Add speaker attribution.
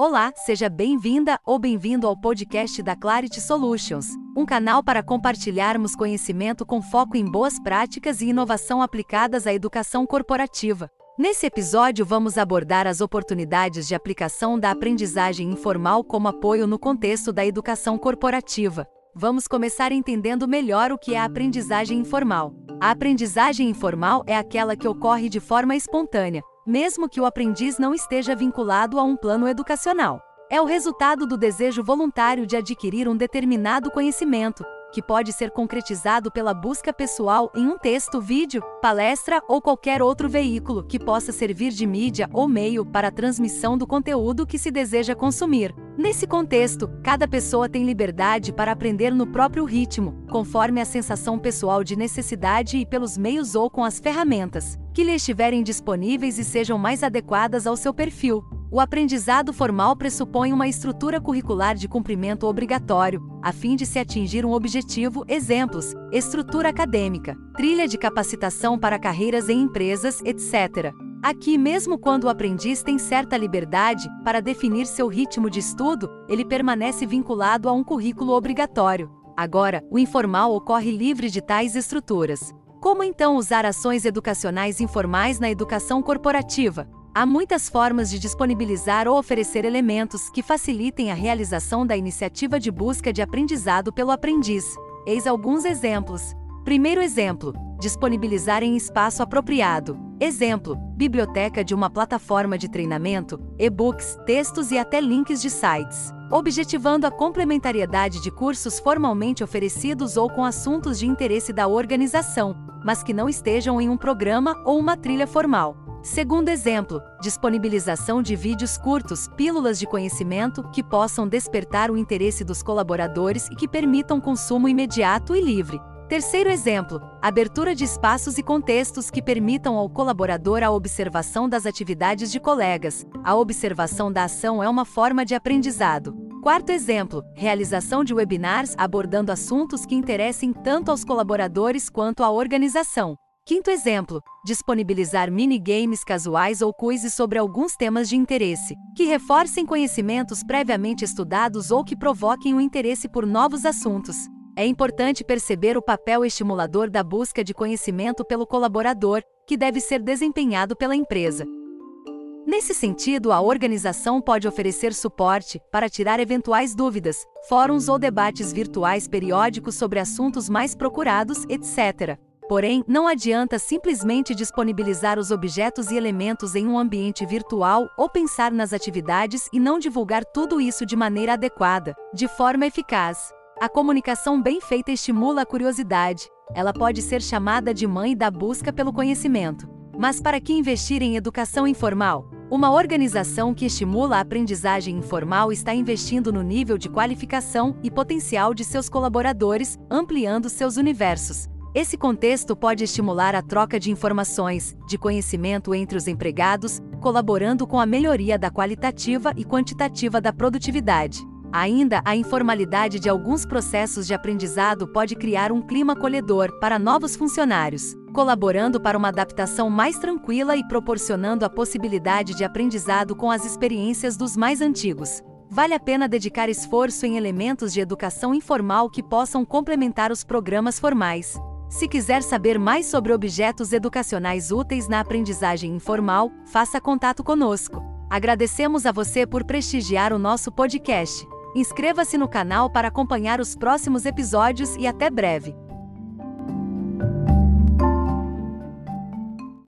Speaker 1: Olá, seja bem-vinda ou bem-vindo ao podcast da Clarity Solutions, um canal para compartilharmos conhecimento com foco em boas práticas e inovação aplicadas à educação corporativa. Nesse episódio, vamos abordar as oportunidades de aplicação da aprendizagem informal como apoio no contexto da educação corporativa. Vamos começar entendendo melhor o que é a aprendizagem informal. A aprendizagem informal é aquela que ocorre de forma espontânea, mesmo que o aprendiz não esteja vinculado a um plano educacional. É o resultado do desejo voluntário de adquirir um determinado conhecimento, que pode ser concretizado pela busca pessoal em um texto, vídeo, palestra ou qualquer outro veículo que possa servir de mídia ou meio para a transmissão do conteúdo que se deseja consumir. Nesse contexto, cada pessoa tem liberdade para aprender no próprio ritmo, conforme a sensação pessoal de necessidade e pelos meios ou com as ferramentas que lhe estiverem disponíveis e sejam mais adequadas ao seu perfil. O aprendizado formal pressupõe uma estrutura curricular de cumprimento obrigatório, a fim de se atingir um objetivo. Exemplos: estrutura acadêmica, trilha de capacitação para carreiras em empresas, etc. Aqui, mesmo quando o aprendiz tem certa liberdade para definir seu ritmo de estudo, ele permanece vinculado a um currículo obrigatório. Agora, o informal ocorre livre de tais estruturas. Como então usar ações educacionais informais na educação corporativa? Há muitas formas de disponibilizar ou oferecer elementos que facilitem a realização da iniciativa de busca de aprendizado pelo aprendiz. Eis alguns exemplos. Primeiro exemplo: disponibilizar em espaço apropriado. Exemplo: biblioteca de uma plataforma de treinamento, e-books, textos e até links de sites. Objetivando a complementariedade de cursos formalmente oferecidos ou com assuntos de interesse da organização, mas que não estejam em um programa ou uma trilha formal. Segundo exemplo, disponibilização de vídeos curtos, pílulas de conhecimento que possam despertar o interesse dos colaboradores e que permitam consumo imediato e livre. Terceiro exemplo, abertura de espaços e contextos que permitam ao colaborador a observação das atividades de colegas. A observação da ação é uma forma de aprendizado. Quarto exemplo, realização de webinars abordando assuntos que interessem tanto aos colaboradores quanto à organização. Quinto exemplo: disponibilizar minigames casuais ou quizzes sobre alguns temas de interesse, que reforcem conhecimentos previamente estudados ou que provoquem o interesse por novos assuntos. É importante perceber o papel estimulador da busca de conhecimento pelo colaborador, que deve ser desempenhado pela empresa. Nesse sentido, a organização pode oferecer suporte para tirar eventuais dúvidas, fóruns ou debates virtuais periódicos sobre assuntos mais procurados, etc. Porém, não adianta simplesmente disponibilizar os objetos e elementos em um ambiente virtual ou pensar nas atividades e não divulgar tudo isso de maneira adequada, de forma eficaz. A comunicação bem feita estimula a curiosidade. Ela pode ser chamada de mãe da busca pelo conhecimento. Mas para que investir em educação informal? Uma organização que estimula a aprendizagem informal está investindo no nível de qualificação e potencial de seus colaboradores, ampliando seus universos. Esse contexto pode estimular a troca de informações, de conhecimento entre os empregados, colaborando com a melhoria da qualitativa e quantitativa da produtividade. Ainda, a informalidade de alguns processos de aprendizado pode criar um clima acolhedor para novos funcionários, colaborando para uma adaptação mais tranquila e proporcionando a possibilidade de aprendizado com as experiências dos mais antigos. Vale a pena dedicar esforço em elementos de educação informal que possam complementar os programas formais. Se quiser saber mais sobre objetos educacionais úteis na aprendizagem informal, faça contato conosco. Agradecemos a você por prestigiar o nosso podcast. Inscreva-se no canal para acompanhar os próximos episódios e até breve.